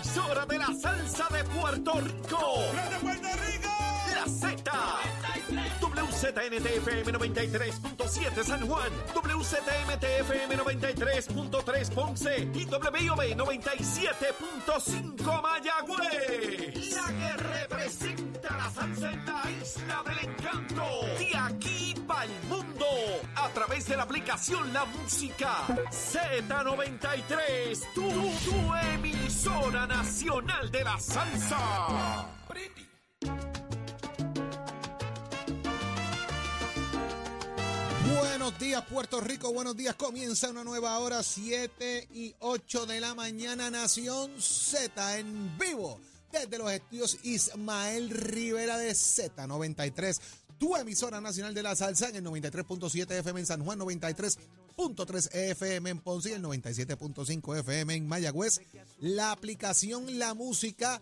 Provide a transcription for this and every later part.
emisora de la salsa de Puerto Rico. La Z. WZNTFM 93.7 San Juan, WZMTFM 93.3 Ponce y WIOB 97.5 Mayagüez. La que representa la la isla del encanto. De aquí para el mundo. A través de la aplicación La Música Z93. Tu, tu emisora nacional de la salsa. Buenos días, Puerto Rico. Buenos días. Comienza una nueva hora, 7 y 8 de la mañana, Nación Z en vivo. Desde los estudios Ismael Rivera de Z93, tu emisora nacional de la salsa en el 93.7 FM en San Juan, 93.3 FM en Ponce y el 97.5 FM en Mayagüez. La aplicación La Música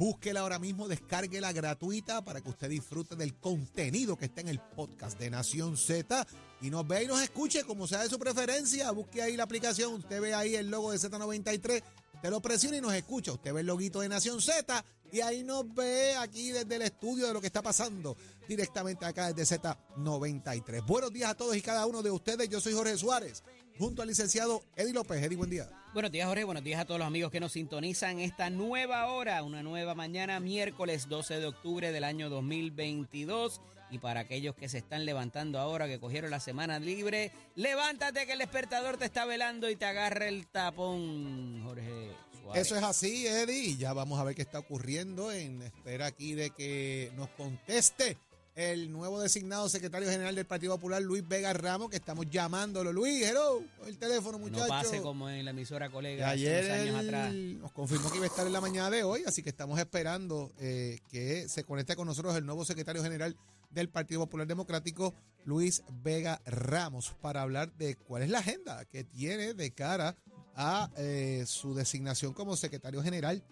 Búsquela ahora mismo, descárguela gratuita para que usted disfrute del contenido que está en el podcast de Nación Z y nos vea y nos escuche como sea de su preferencia. Busque ahí la aplicación, usted ve ahí el logo de Z93, te lo presiona y nos escucha. Usted ve el loguito de Nación Z y ahí nos ve aquí desde el estudio de lo que está pasando directamente acá desde Z93. Buenos días a todos y cada uno de ustedes. Yo soy Jorge Suárez junto al licenciado Eddie López. Eddie, buen día. Buenos días, Jorge. Buenos días a todos los amigos que nos sintonizan esta nueva hora, una nueva mañana, miércoles 12 de octubre del año 2022. Y para aquellos que se están levantando ahora, que cogieron la semana libre, levántate que el despertador te está velando y te agarra el tapón, Jorge. Suárez. Eso es así, Eddie. Y ya vamos a ver qué está ocurriendo en espera aquí de que nos conteste el nuevo designado secretario general del Partido Popular, Luis Vega Ramos, que estamos llamándolo. Luis, hello, el teléfono, muchacho. No pase como en la emisora colega ayer hace unos años atrás. nos confirmó que iba a estar en la mañana de hoy, así que estamos esperando eh, que se conecte con nosotros el nuevo secretario general del Partido Popular Democrático, Luis Vega Ramos, para hablar de cuál es la agenda que tiene de cara a eh, su designación como secretario general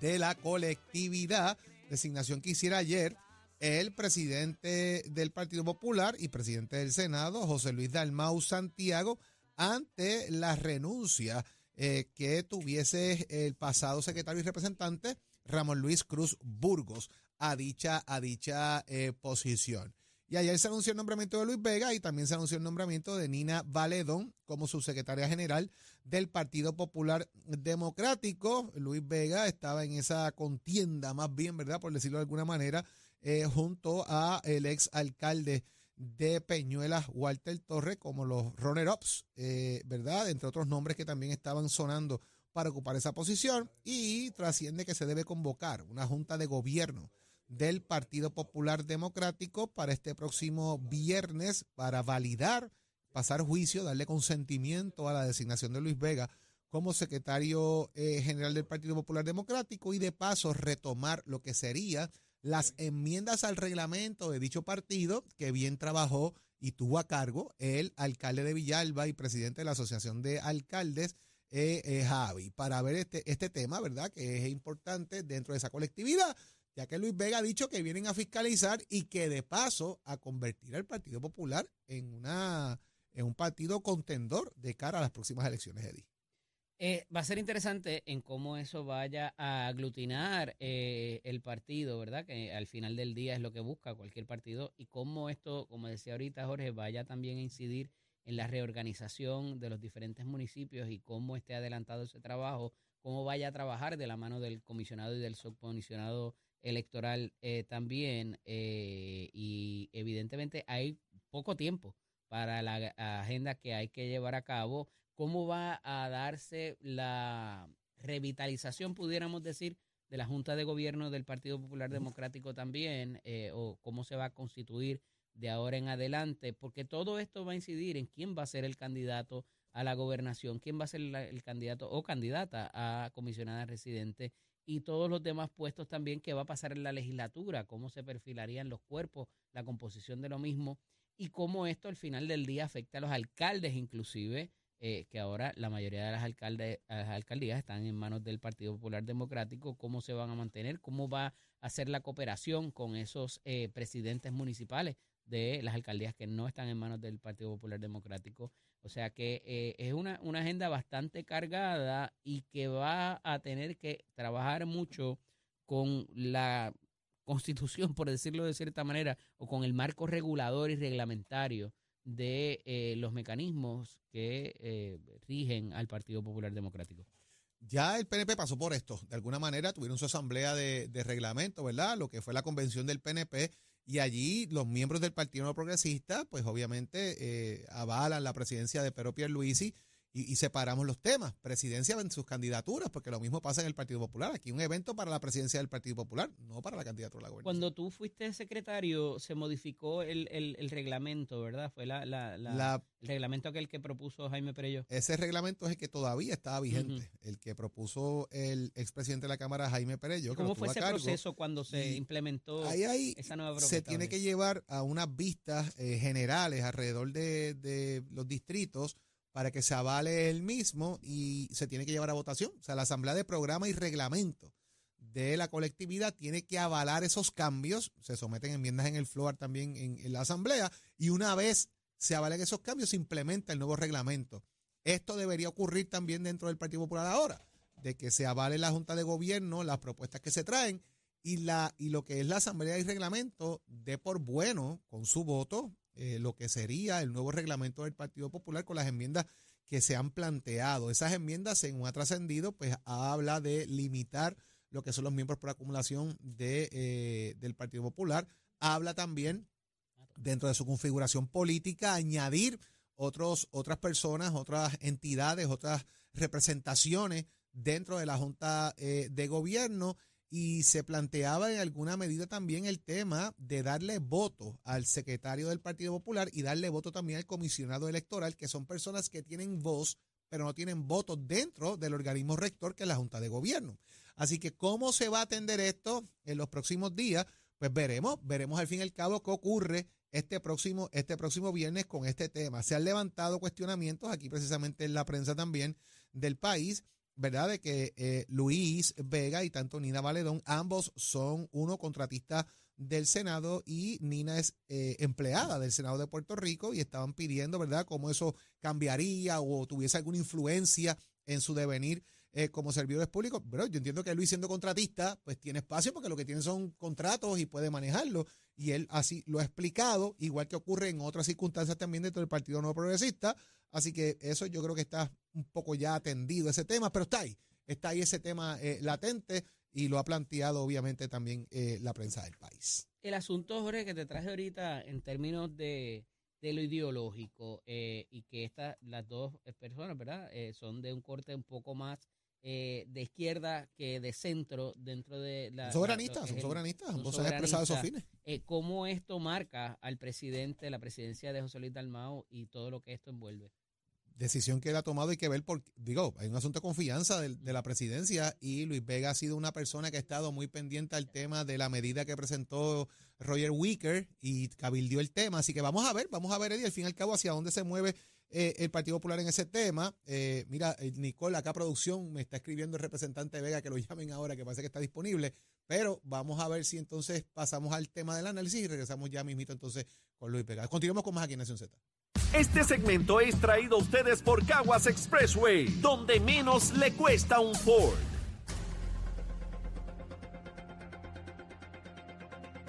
de la colectividad, designación que hiciera ayer el presidente del Partido Popular y presidente del Senado, José Luis Dalmau Santiago, ante la renuncia eh, que tuviese el pasado secretario y representante Ramón Luis Cruz Burgos a dicha, a dicha eh, posición. Y ayer se anunció el nombramiento de Luis Vega y también se anunció el nombramiento de Nina Valedón como subsecretaria general del Partido Popular Democrático. Luis Vega estaba en esa contienda, más bien, ¿verdad? Por decirlo de alguna manera, eh, junto a el ex alcalde de Peñuelas, Walter Torre, como los runner-ups, eh, ¿verdad? Entre otros nombres que también estaban sonando para ocupar esa posición. Y trasciende que se debe convocar una junta de gobierno del Partido Popular Democrático para este próximo viernes para validar, pasar juicio, darle consentimiento a la designación de Luis Vega como secretario eh, general del Partido Popular Democrático y de paso retomar lo que sería las enmiendas al reglamento de dicho partido que bien trabajó y tuvo a cargo el alcalde de Villalba y presidente de la Asociación de Alcaldes, eh, eh, Javi, para ver este, este tema, ¿verdad? Que es importante dentro de esa colectividad, ya que Luis Vega ha dicho que vienen a fiscalizar y que de paso a convertir al Partido Popular en, una, en un partido contendor de cara a las próximas elecciones, Eddie. Eh, va a ser interesante en cómo eso vaya a aglutinar eh, el partido, ¿verdad? Que al final del día es lo que busca cualquier partido y cómo esto, como decía ahorita Jorge, vaya también a incidir en la reorganización de los diferentes municipios y cómo esté adelantado ese trabajo, cómo vaya a trabajar de la mano del comisionado y del subcomisionado electoral eh, también. eh, y evidentemente hay poco tiempo para la agenda que hay que llevar a cabo cómo va a darse la revitalización, pudiéramos decir, de la Junta de Gobierno del Partido Popular Democrático también, eh, o cómo se va a constituir de ahora en adelante, porque todo esto va a incidir en quién va a ser el candidato a la gobernación, quién va a ser el candidato o candidata a comisionada residente y todos los demás puestos también que va a pasar en la legislatura, cómo se perfilarían los cuerpos, la composición de lo mismo y cómo esto al final del día afecta a los alcaldes inclusive, eh, que ahora la mayoría de las, alcalde- las alcaldías están en manos del Partido Popular Democrático, cómo se van a mantener, cómo va a ser la cooperación con esos eh, presidentes municipales de las alcaldías que no están en manos del Partido Popular Democrático. O sea que eh, es una, una agenda bastante cargada y que va a tener que trabajar mucho con la constitución, por decirlo de cierta manera, o con el marco regulador y reglamentario de eh, los mecanismos que eh, rigen al Partido Popular Democrático. Ya el PNP pasó por esto. De alguna manera tuvieron su asamblea de, reglamento, ¿verdad? Lo que fue la convención del PNP. Y allí los miembros del Partido No Progresista, pues obviamente eh, avalan la presidencia de Pedro Pierluisi y, separamos los temas. Presidencia en sus candidaturas, porque lo mismo pasa en el Partido Popular. Aquí un evento para la presidencia del Partido Popular, no para la candidatura a la gobernación. Cuando tú fuiste secretario, se modificó el, el, reglamento, ¿verdad? Fue la, la, la, el reglamento aquel que propuso Jaime Perello. Ese reglamento es el que todavía estaba vigente, el que propuso el expresidente de la Cámara, Jaime Perello. ¿Cómo fue ese proceso cuando se implementó esa nueva propuesta? Se tiene que llevar a unas vistas eh, generales alrededor de, de los distritos para que se avale el mismo y se tiene que llevar a votación. O sea, la Asamblea de Programa y Reglamento de la colectividad tiene que avalar esos cambios. Se someten enmiendas en el floor también en, la Asamblea y una vez se avalen esos cambios se implementa el nuevo reglamento. Esto debería ocurrir también dentro del Partido Popular ahora, de que se avale la Junta de Gobierno, las propuestas que se traen y, la, y lo que es la Asamblea y Reglamento de por bueno con su voto eh, lo que sería el nuevo reglamento del Partido Popular con las enmiendas que se han planteado. Esas enmiendas, según ha trascendido, pues habla de limitar lo que son los miembros por acumulación de, eh, del Partido Popular. Habla también, dentro de su configuración política, añadir otros, otras personas, otras entidades, otras representaciones dentro de la Junta eh, de Gobierno y se planteaba en alguna medida también el tema de darle voto al secretario del Partido Popular y darle voto también al comisionado electoral, que son personas que tienen voz, pero no tienen voto dentro del organismo rector, que es la Junta de Gobierno. Así que, ¿cómo se va a atender esto en los próximos días? Pues veremos, veremos al fin y al cabo qué ocurre este próximo, este próximo viernes con este tema. Se han levantado cuestionamientos aquí precisamente en la prensa también del país ¿verdad? De que eh, Luis Vega y tanto Nina Valedón, ambos son uno contratista del Senado y Nina es eh, empleada del Senado de Puerto Rico y estaban pidiendo, ¿verdad?, cómo eso cambiaría o tuviese alguna influencia en su devenir eh, como servidores públicos. Pero yo entiendo que Luis siendo contratista, pues tiene espacio porque lo que tiene son contratos y puede manejarlo. Y él así lo ha explicado, igual que ocurre en otras circunstancias también dentro del Partido Nuevo Progresista. Así que eso yo creo que está un poco ya atendido ese tema, pero está ahí, está ahí ese tema eh, latente y lo ha planteado obviamente también eh, la prensa del país. El asunto, Jorge, que te traje ahorita en términos de, lo ideológico eh, y que estas, las dos personas, ¿verdad? son de un corte un poco más de izquierda que de centro dentro de la... Soberanistas, son soberanistas, ambos han expresado esos fines. ¿Cómo esto marca al presidente, la presidencia de José Luis Dalmao y todo lo que esto envuelve? decisión que él ha tomado hay que ver, por, digo, hay un asunto de confianza de, la presidencia y Luis Vega ha sido una persona que ha estado muy pendiente al tema de la medida que presentó Roger Wicker y cabildió el tema. Así que vamos a ver, vamos a ver, Eddie, al fin y al cabo, hacia dónde se mueve eh, el Partido Popular en ese tema. Eh, mira, eh, Nicole, acá producción me está escribiendo el representante Vega que lo llamen ahora, que parece que está disponible. Pero vamos a ver si entonces pasamos al tema del análisis y regresamos ya mismito entonces con Luis Vega. Continuamos con más aquí en Nación Z. Este segmento es traído a ustedes por Caguas Expressway, donde menos le cuesta un Ford.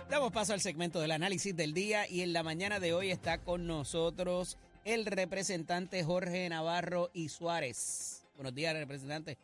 Damos paso al segmento del análisis del día y en la mañana de hoy está con nosotros el representante Jorge Navarro y Suárez. Buenos días, representante.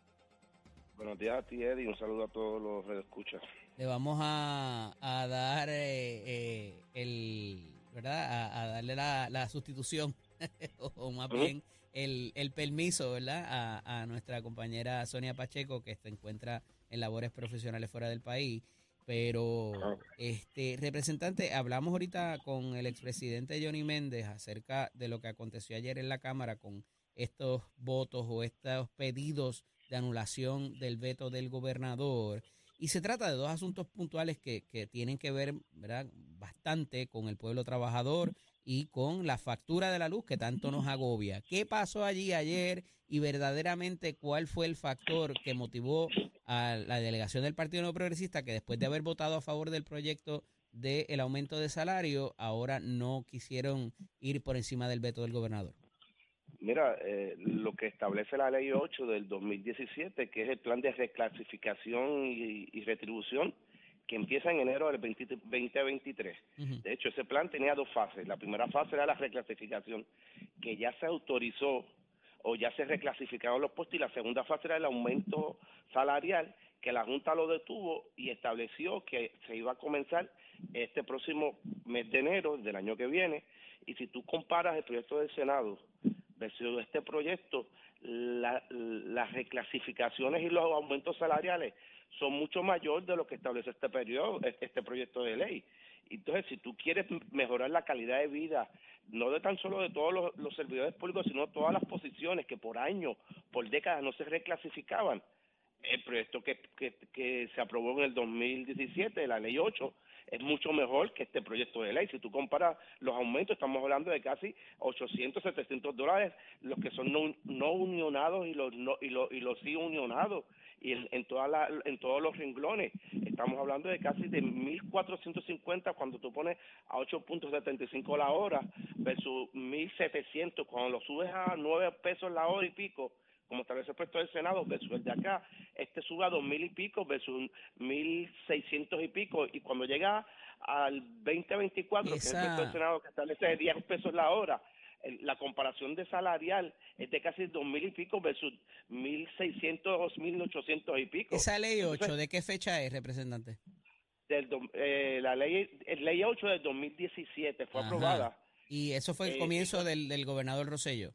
Buenos días a ti, Eddie. Un saludo a todos los redescuchas. Le vamos a, dar eh, eh, el ¿verdad? A, darle la, sustitución, o más bien el, permiso, ¿verdad? A, a, nuestra compañera Sonia Pacheco, que se encuentra en labores profesionales fuera del país. Pero, este representante, hablamos ahorita con el expresidente Johnny Méndez acerca de lo que aconteció ayer en la Cámara con estos votos o estos pedidos de anulación del veto del gobernador. Y se trata de dos asuntos puntuales que, que tienen que ver ¿verdad? bastante con el pueblo trabajador y con la factura de la luz que tanto nos agobia. ¿Qué pasó allí ayer y verdaderamente cuál fue el factor que motivó a la delegación del Partido No Progresista que después de haber votado a favor del proyecto del aumento de salario, ahora no quisieron ir por encima del veto del gobernador? Mira, eh, lo que establece la ley 8 del 2017, que es el plan de reclasificación y retribución, que empieza en enero del 20 2023. Ujú. De hecho, ese plan tenía dos fases. La primera fase era la reclasificación, que ya se autorizó o ya se reclasificaron los puestos, y la segunda fase era el aumento salarial, que la Junta lo detuvo y estableció que se iba a comenzar este próximo mes de enero del año que viene. Y si tú comparas el proyecto del Senado versus este proyecto, la- las reclasificaciones y los aumentos salariales son mucho mayor de lo que establece este periodo, este proyecto de ley. Entonces, si tú quieres mejorar la calidad de vida, no de tan solo de todos los, los servidores públicos, sino todas las posiciones que por años, por décadas no se reclasificaban, el proyecto que, que, que se aprobó en el 2017, la ley 8, es mucho mejor que este proyecto de ley. Si tú comparas los aumentos, estamos hablando de casi 800, 700 dólares, los que son no, no unionados y los, no, y, los, y los sí unionados, y en, en, toda la, en todos los renglones. Estamos hablando de casi de 1.450 cuando tú pones a 8.75 la hora versus 1.700 cuando lo subes a 9 pesos la hora y pico como establece el proyecto del Senado versus el de acá, este sube a dos mil y pico versus mil seiscientos y pico, y cuando llega al 2024, que es el Esa- proyecto del Senado que establece 10 pesos la hora, la comparación de salarial es de casi dos mil y pico versus mil seiscientos, mil ochocientos y pico. Esa ley 8, Entonces, ¿de qué fecha es, representante? del eh, la ley, el ley 8 del 2017 fue Ajá. aprobada. Y eso fue el Eh, comienzo del, del gobernador Rosello.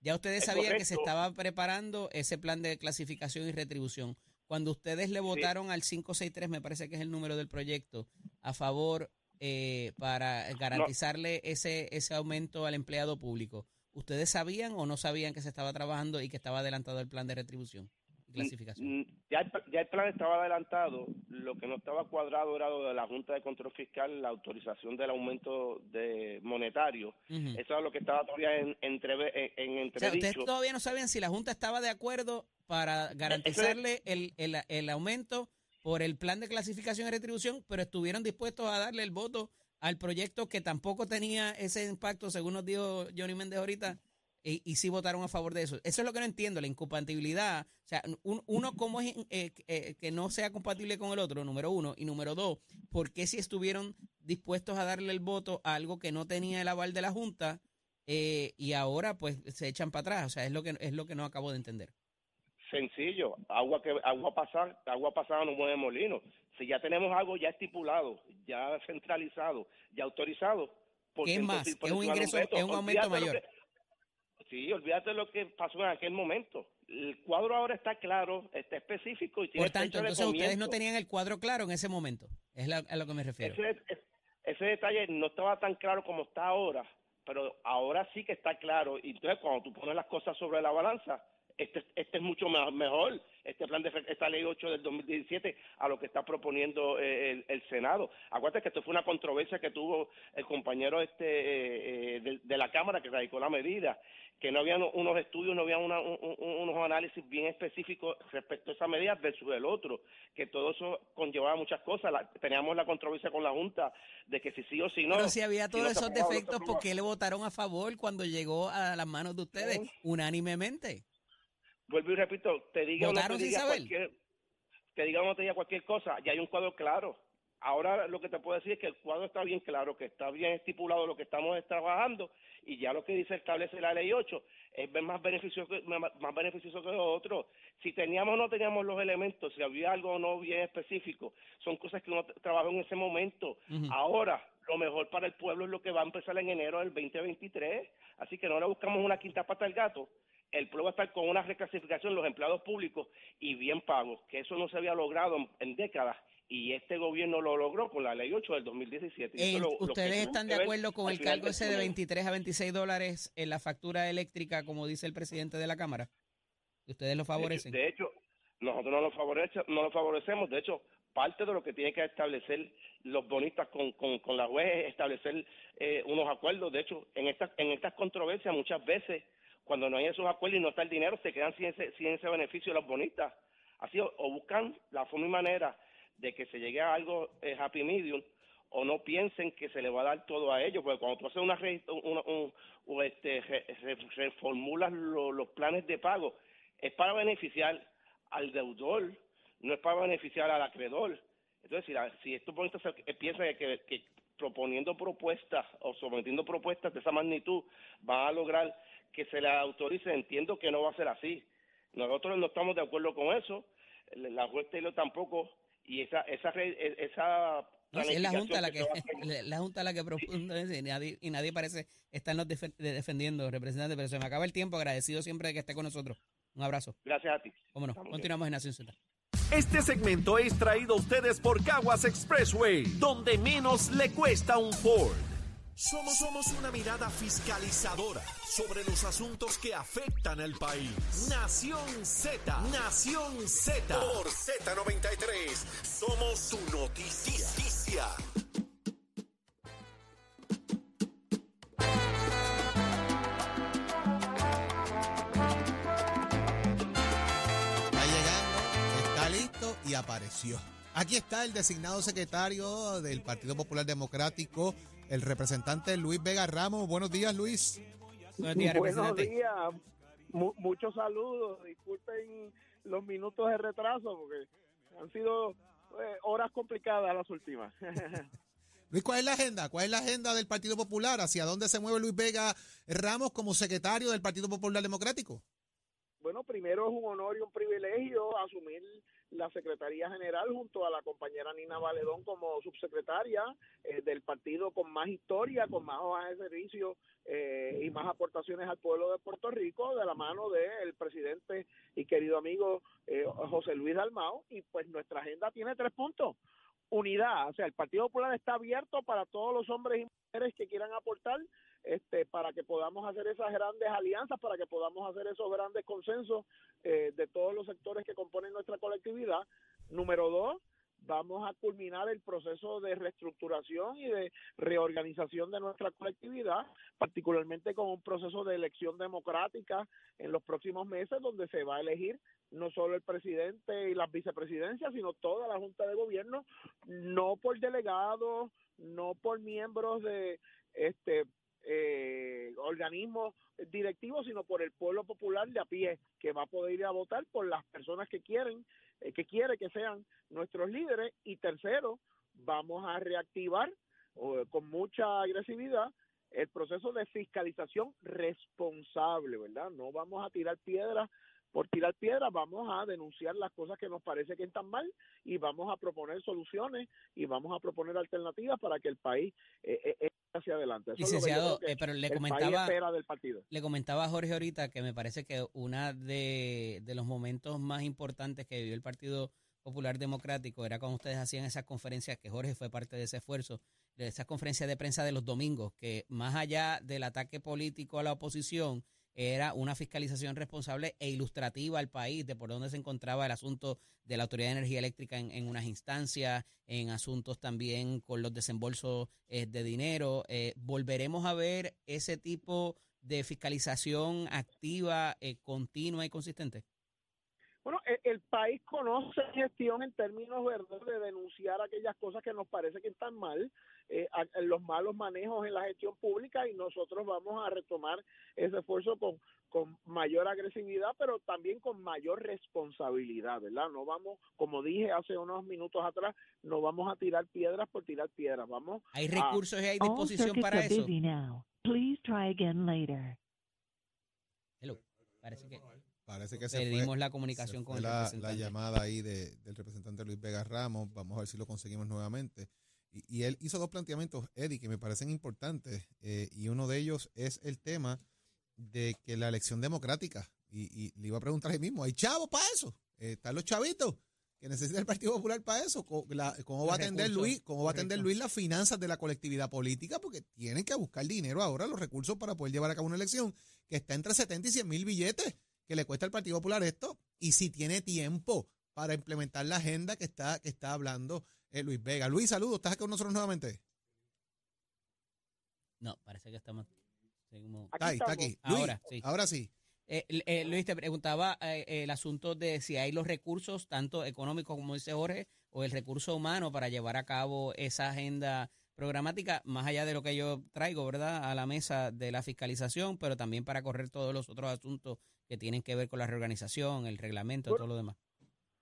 Ya ustedes Es sabían que se estaba preparando ese plan de clasificación y retribución. Cuando ustedes le votaron al 563, me parece que es el número del proyecto, a favor eh, para garantizarle ese, ese aumento al empleado público, ¿ustedes sabían o no sabían que se estaba trabajando y que estaba adelantado el plan de retribución y clasificación? Ya el, ya el plan estaba adelantado, lo que no estaba cuadrado era lo de la Junta de Control Fiscal, la autorización del aumento de monetario. Eso era lo que estaba todavía en, entreve- en, en O sea, ustedes todavía no sabían si la Junta estaba de acuerdo para garantizarle el, el, el aumento por el plan de clasificación y retribución, pero estuvieron dispuestos a darle el voto al proyecto que tampoco tenía ese impacto, según nos dijo Johnny Méndez ahorita, y, y sí votaron a favor de eso. Eso es lo que no entiendo, la incompatibilidad. O sea, un- uno, ¿cómo es eh, eh, que no sea compatible con el otro? Número uno. Y número dos, ¿por qué si estuvieron dispuestos a darle el voto a algo que no tenía el aval de la Junta eh, y ahora pues se echan para atrás? O sea, es lo que, es lo que no acabo de entender. Sencillo, agua que agua pasada, agua pasada no mueve molino. Si ya tenemos algo ya estipulado, ya centralizado, ya autorizado, ¿por ¿Qué qué es entonces más? Es un ingreso- es un aumento Olvídate mayor. que- sí, olvídate lo que pasó en aquel momento. El cuadro ahora está claro, está específico y tiene Por tanto, de entonces ustedes no tenían el cuadro claro en ese momento. Es la- a lo que me refiero. Ese, ese- ese detalle no estaba tan claro como está ahora, pero ahora sí que está claro. Y entonces cuando tú pones las cosas sobre la balanza, este, este es mucho me- mejor, este plan de esta ley 8 del 2017 a lo que está proponiendo eh, el, el Senado. Acuérdate que esto fue una controversia que tuvo el compañero este eh, eh, de, de la Cámara que radicó la medida, que no habían unos estudios, no había una- un- un- unos análisis bien específicos respecto a esa medida versus el otro, que todo eso conllevaba muchas cosas. La- teníamos la controversia con la Junta de que si sí o si no. Pero si había si todos no esos defectos, ¿por qué le votaron a favor cuando llegó a las manos de ustedes Sí. unánimemente? Vuelvo y repito, te diga no ¿Votaron te diga cualquier, te diga no te diga cualquier cosa, ya hay un cuadro claro. Ahora lo que te puedo decir es que el cuadro está bien claro, que está bien estipulado lo que estamos trabajando y ya lo que dice establece la ley 8 es más beneficioso que, más beneficioso que lo otro. Si teníamos o no teníamos los elementos, si había algo o no bien específico, son cosas que uno t- trabajó en ese momento. Ahora, lo mejor para el pueblo es lo que va a empezar en enero del 2023. Así que no le buscamos una quinta pata al gato. El pueblo va a estar con una reclasificación los empleados públicos y bien pagos, que eso no se había logrado en, en décadas. Y este gobierno lo logró con la ley 8 del 2017. Y eso Eh, lo- ¿Ustedes están de acuerdo con el cargo ese de túnel. 23 a 26 dólares en la factura eléctrica, como dice el presidente de la Cámara? ¿Ustedes lo favorecen? De hecho, nosotros no lo, favorece, no lo favorecemos. De hecho, parte de lo que tienen que establecer los bonistas con, con, con la juez es establecer eh, unos acuerdos. De hecho, en estas, en estas controversias muchas veces, cuando no hay esos acuerdos y no está el dinero, se quedan sin ese, sin ese beneficio los bonistas. Así, o, buscan la forma y manera de que se llegue a algo eh, happy medium, o no piensen que se le va a dar todo a ellos, porque cuando tú haces una, re- una- un- o este, re- re- reformulas lo- los planes de pago, es para beneficiar al deudor, no es para beneficiar al acreedor. Entonces, si, la- si estos proyectos se- piensan que, que proponiendo propuestas o sometiendo propuestas de esa magnitud van a lograr que se le autorice, entiendo que no va a ser así. Nosotros no estamos de acuerdo con eso, la juez Taylor tampoco, y esa esa re- esa No, si es la Junta la que, la Junta la que propone y nadie, y nadie parece estarnos defe- defendiendo, representante, pero se me acaba el tiempo, agradecido siempre de que esté con nosotros. Un abrazo. Gracias a ti. Cómo no, continuamos en Nación Z. Este segmento es traído a ustedes por Caguas Expressway, donde menos le cuesta un Ford. Somos, somos una mirada fiscalizadora sobre los asuntos que afectan al país. Nación Z, Nación Z. Por Z93, somos su noticia. Apareció. Aquí está el designado secretario del Partido Popular Democrático, el representante Luis Vega Ramos. Buenos días, Luis. Buenos días, Buenos días, Mu- muchos saludos, disculpen los minutos de retraso porque han sido eh, horas complicadas las últimas. Luis, ¿cuál es la agenda? ¿Cuál es la agenda del Partido Popular? ¿Hacia dónde se mueve Luis Vega Ramos como secretario del Partido Popular Democrático? bueno, primero es un honor y un privilegio asumir la Secretaría General junto a la compañera Nina Valedón como subsecretaria eh, del partido con más historia, con más hojas de servicio eh, y más aportaciones al pueblo de Puerto Rico de la mano del presidente y querido amigo eh, José Luis Dalmao y pues nuestra agenda tiene tres puntos. Unidad, o sea, el Partido Popular está abierto para todos los hombres y mujeres que quieran aportar este, para que podamos hacer esas grandes alianzas, para que podamos hacer esos grandes consensos eh, de todos los sectores que componen nuestra colectividad. Número dos, vamos a culminar el proceso de reestructuración y de reorganización de nuestra colectividad, particularmente con un proceso de elección democrática en los próximos meses, donde se va a elegir no solo el presidente y las vicepresidencias, sino toda la Junta de Gobierno, no por delegados, no por miembros de este eh, organismos directivos, sino por el pueblo popular de a pie, que va a poder ir a votar por las personas que quieren, eh, que quiere que sean nuestros líderes. Y tercero, vamos a reactivar con mucha agresividad el proceso de fiscalización responsable, ¿verdad? No vamos a tirar piedras por tirar piedras, vamos a denunciar las cosas que nos parece que están mal y vamos a proponer soluciones y vamos a proponer alternativas para que el país eh, eh, eh, hacia adelante. Eso Licenciado, eh, pero le comentaba, del partido. le comentaba a Jorge ahorita que me parece que una de, de los momentos más importantes que vivió el Partido Popular Democrático era cuando ustedes hacían esas conferencias, que Jorge fue parte de ese esfuerzo, de esas conferencias de prensa de los domingos, que más allá del ataque político a la oposición, era una fiscalización responsable e ilustrativa al país de por dónde se encontraba el asunto de la Autoridad de Energía Eléctrica en, en unas instancias, en asuntos también con los desembolsos eh, de dinero. Eh, ¿Volveremos a ver ese tipo de fiscalización activa, eh, continua y consistente? Bueno, el, país conoce gestión en términos ¿verdad? de denunciar aquellas cosas que nos parece que están mal, eh, a- a los malos manejos en la gestión pública y nosotros vamos a retomar ese esfuerzo con, con mayor agresividad, pero también con mayor responsabilidad, ¿verdad? No vamos, como dije hace unos minutos atrás, no vamos a tirar piedras por tirar piedras, vamos ¿Hay recursos y hay disposición para eso? busy now. Please try again later. Hello. Parece que Parece que se perdimos fue, la comunicación se con el la, la representante. llamada ahí de- del representante Luis Vega Ramos. Vamos a ver si lo conseguimos nuevamente. Y, y él hizo dos planteamientos, Eddie, que me parecen importantes. eh, y uno de ellos es el tema de que la elección democrática, y, y le iba a preguntar ahí mismo, ¿hay chavos para eso? Eh, ¿Están los chavitos que necesita el Partido Popular para eso? ¿Cómo, la- cómo va a atender recursos, Luis? ¿Cómo va a atender. Luis las finanzas de la colectividad política? Porque tienen que buscar dinero ahora, los recursos para poder llevar a cabo una elección que está entre 70 y 100 mil billetes que le cuesta al Partido Popular esto y si tiene tiempo para implementar la agenda que está, que está hablando eh, Luis Vega. Luis, saludos, ¿estás aquí con nosotros nuevamente? No, parece que estamos... seguimos- Está ahí, está estamos. aquí. Luis, Ahora, sí. Ahora sí. Eh, eh, Luis, te preguntaba eh, el asunto de si hay los recursos, tanto económicos como dice Jorge, o el recurso humano para llevar a cabo esa agenda programática, más allá de lo que yo traigo, ¿verdad?, a la mesa de la fiscalización, pero también para correr todos los otros asuntos que tienen que ver con la reorganización, el reglamento y todo lo demás.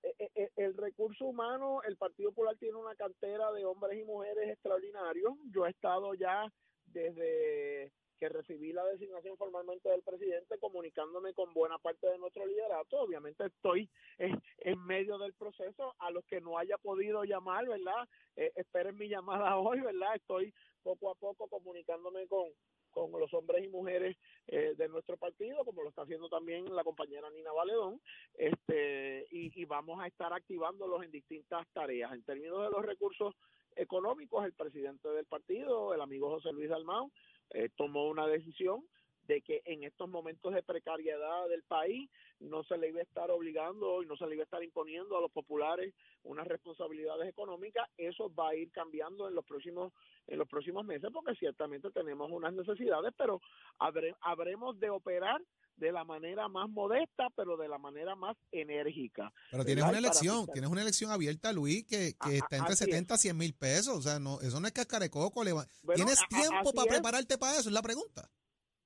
Eh, eh, eh, el recurso humano, el Partido Popular tiene una cantera de hombres y mujeres extraordinarios. Yo he estado ya desde que recibí la designación formalmente del presidente comunicándome con buena parte de nuestro liderato. Obviamente estoy en, medio del proceso. A los que no haya podido llamar, ¿verdad? Eh, esperen mi llamada hoy, ¿verdad? Estoy poco a poco comunicándome con, con los hombres y mujeres eh, de nuestro partido, como lo está haciendo también la compañera Nina Valedón, este, y, y vamos a estar activándolos en distintas tareas. En términos de los recursos económicos, el presidente del partido, el amigo José Luis Dalmau, eh, tomó una decisión de que en estos momentos de precariedad del país no se le iba a estar obligando y no se le iba a estar imponiendo a los populares unas responsabilidades económicas, eso va a ir cambiando en los próximos en los próximos meses porque ciertamente tenemos unas necesidades, pero habre, habremos de operar de la manera más modesta, pero de la manera más enérgica. Pero tienes ¿verdad? una elección, tienes una elección abierta, Luis, que, que A- está entre es. 70 a 100 mil pesos. O sea, no, eso no es cascarecoco. Bueno, ¿Tienes a- a- tiempo para es. prepararte para eso? Es la pregunta.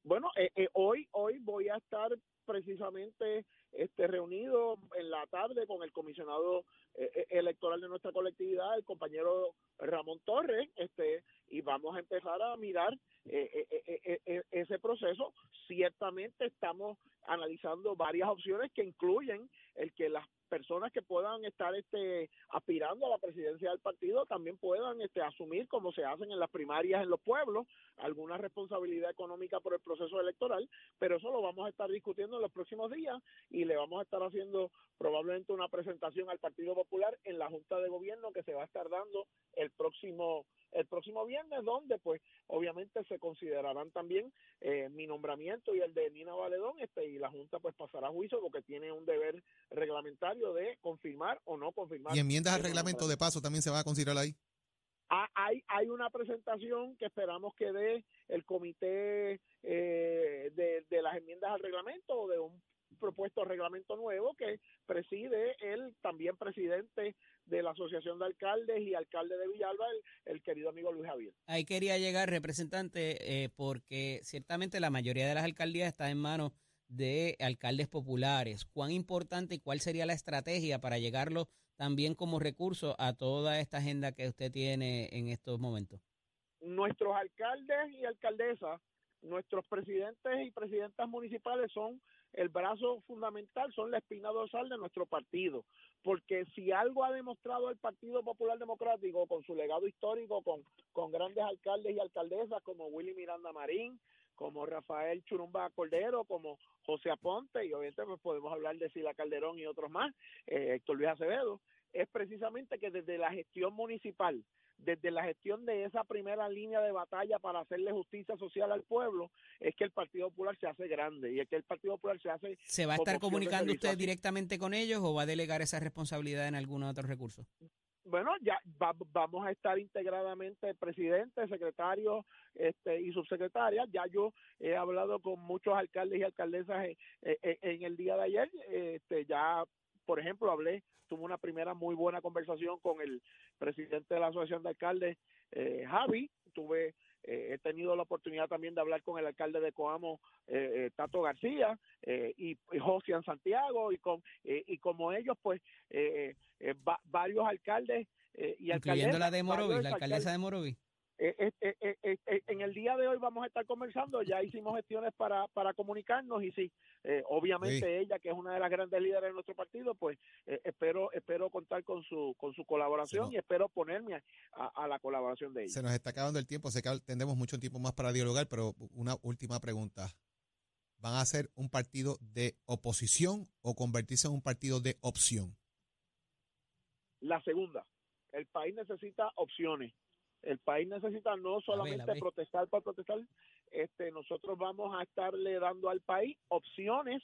Bueno, eh, eh, hoy hoy voy a estar precisamente este reunido en la tarde con el comisionado eh, eh, electoral de nuestra colectividad, el compañero Ramón Torres, este y vamos a empezar a mirar eh, eh, eh, eh, ese proceso. Ciertamente estamos analizando varias opciones que incluyen el que las personas que puedan estar este aspirando a la presidencia del partido también puedan este asumir como se hacen en las primarias en los pueblos alguna responsabilidad económica por el proceso electoral, pero eso lo vamos a estar discutiendo en los próximos días y le vamos a estar haciendo probablemente una presentación al Partido Popular en la Junta de Gobierno que se va a estar dando el próximo el próximo viernes donde pues obviamente se considerarán también eh, mi nombramiento y el de Nina Valedón este y la Junta pues pasará a juicio porque tiene un deber reglamentario de confirmar o no confirmar Y enmiendas al reglamento de paso también se va a considerar ahí. Ah, hay, hay una presentación que esperamos que dé el comité eh, de, de las enmiendas al reglamento o de un propuesto reglamento nuevo que preside el también presidente de la Asociación de Alcaldes y alcalde de Villalba, el, el querido amigo Luis Javier. Ahí quería llegar, representante, eh, porque ciertamente la mayoría de las alcaldías está en manos de alcaldes populares. ¿Cuán importante y cuál sería la estrategia para llegarlo también como recurso a toda esta agenda que usted tiene en estos momentos? Nuestros alcaldes y alcaldesas, nuestros presidentes y presidentas municipales son el brazo fundamental, son la espina dorsal de nuestro partido. Porque si algo ha demostrado el Partido Popular Democrático con su legado histórico, con, con grandes alcaldes y alcaldesas como Willy Miranda Marín, como Rafael Churumba Cordero, como José Aponte, y obviamente pues podemos hablar de Sila Calderón y otros más, eh, Héctor Luis Acevedo, es precisamente que desde la gestión municipal, desde la gestión de esa primera línea de batalla para hacerle justicia social al pueblo, es que el Partido Popular se hace grande y es que el Partido Popular se hace ¿Se va a estar comunicando usted directamente con ellos o va a delegar esa responsabilidad en algún otro recurso? bueno, ya va- vamos a estar integradamente presidente, secretario este, y subsecretaria. Ya yo he hablado con muchos alcaldes y alcaldesas en, en- en el día de ayer. Este, ya, por ejemplo, hablé, tuve una primera muy buena conversación con el presidente de la Asociación de Alcaldes, eh, Javi. Tuve eh, he tenido la oportunidad también de hablar con el alcalde de Coamo, eh, eh, Tato García, eh, y, y Josian Santiago, y, con, eh, y como ellos, pues, va- varios alcaldes eh, y Incluyendo la de alcaldesas, Morovis, varios la alcaldesa de Morovis. Eh, eh, eh, en el día de hoy vamos a estar conversando, ya hicimos gestiones para, para comunicarnos y sí, obviamente Sí. ella, que es una de las grandes líderes de nuestro partido, pues espero espero contar con su con su colaboración y espero ponerme a, a- a la colaboración de ella. Se nos está acabando el tiempo, sé que tendremos mucho tiempo más para dialogar, pero una última pregunta. ¿Van a ser un partido de oposición o convertirse en un partido de opción? La segunda, el país necesita opciones. El país necesita no solamente protestar por protestar, este, nosotros vamos a estarle dando al país opciones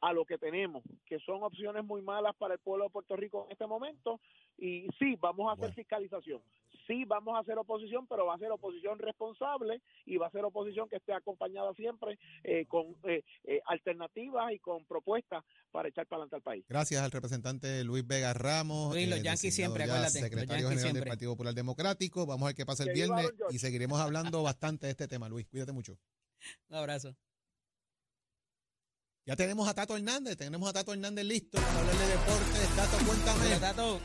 a lo que tenemos, que son opciones muy malas para el pueblo de Puerto Rico en este momento, y y sí, vamos a hacer Bueno. fiscalización. Sí, vamos a hacer oposición, pero va a ser oposición responsable y va a ser oposición que esté acompañada siempre eh, con eh, eh, alternativas y con propuestas para echar para adelante al país. Gracias al representante Luis Vega Ramos. Luis, los eh, Yankees siempre, ya acuérdate, Secretario General del. Partido Popular Democrático. Vamos a ver qué pasa el Que viernes y seguiremos hablando bastante de este tema, Luis. Cuídate mucho. Un abrazo. Ya tenemos a Tato Hernández, tenemos a Tato Hernández listo para hablar de deportes. Tato, cuéntame. Mira, Tato,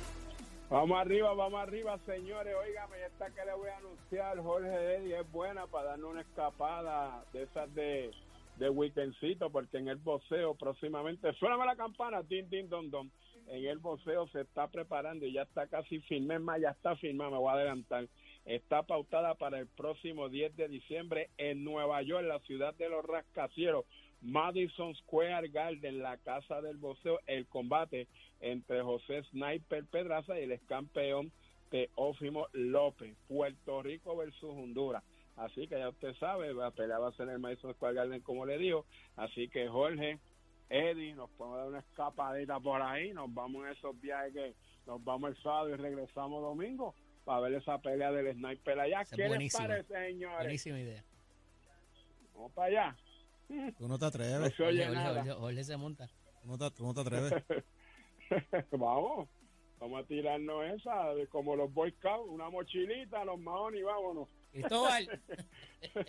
Vamos arriba, vamos arriba, señores. Óigame, esta que le voy a anunciar, Jorge Eddy, es buena para darnos una escapada de esas de, de weekendcito, porque en el boxeo próximamente, suéname la campana, tin, tin, don, don. En el boxeo se está preparando y ya está casi firme, más, ya está firmada, me voy a adelantar. Está pautada para el próximo 10 de diciembre en Nueva York, la ciudad de los rascacielos. Madison Square Garden, la casa del boxeo, el combate entre José Sniper Pedraza y el ex campeón Teófimo López, Puerto Rico versus Honduras. Así que ya usted sabe, la pelea va a ser en el Madison Square Garden, como le digo. Así que Jorge, Eddie, nos podemos dar una escapadita por ahí, nos vamos en esos viajes que nos vamos el sábado y regresamos domingo para ver esa pelea del Sniper allá. Es ¿Qué les buenísima. parece, señores? buenísima idea. Vamos para allá. Tú no te No atreves. se oye nada. Se monta. Tú no te, tú no te atreves. vamos, vamos a tirarnos esa, de como los Boy Scouts, una mochilita, los maones y vámonos. Cristóbal,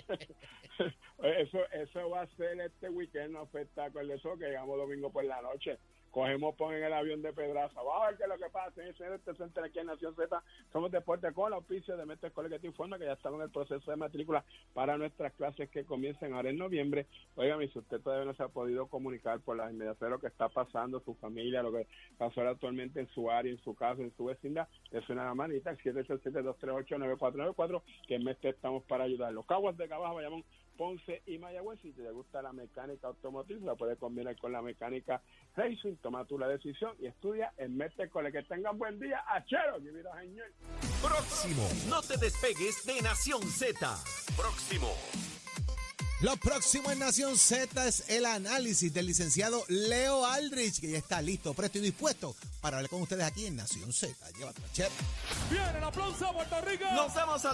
Eso, eso va a ser este weekend, un espectáculo de eso que llegamos domingo por la noche. Cogemos, ponen el avión de Pedraza. Vamos a ver qué es lo que pasa. En este centro aquí en Nación Z, somos deporte con el auspicio de Mestre Escuela que te informa que ya estamos en el proceso de matrícula para nuestras clases que comiencen ahora en noviembre. Oigan, si usted todavía no se ha podido comunicar por las inmediaciones lo que está pasando, su familia, lo que pasó actualmente en su área, en su casa, en su vecindad, es una manita, el 787-238-9494, que en Mestre estamos para ayudarlos. Caguas de Cabaja, Bayamón, Ponce y Mayagüez. Si te gusta la mecánica automotriz, la puedes combinar con la mecánica racing. Toma tú la decisión y estudia en Metecole. Que tengan buen día. Achero, mi vida, señor. Próximo. No te despegues de Nación Z. Próximo. Lo próximo en Nación Z es el análisis del licenciado Leo Aldrich, que ya está listo, presto y dispuesto para hablar con ustedes aquí en Nación Z. Llévatelo, chef. Nos vemos a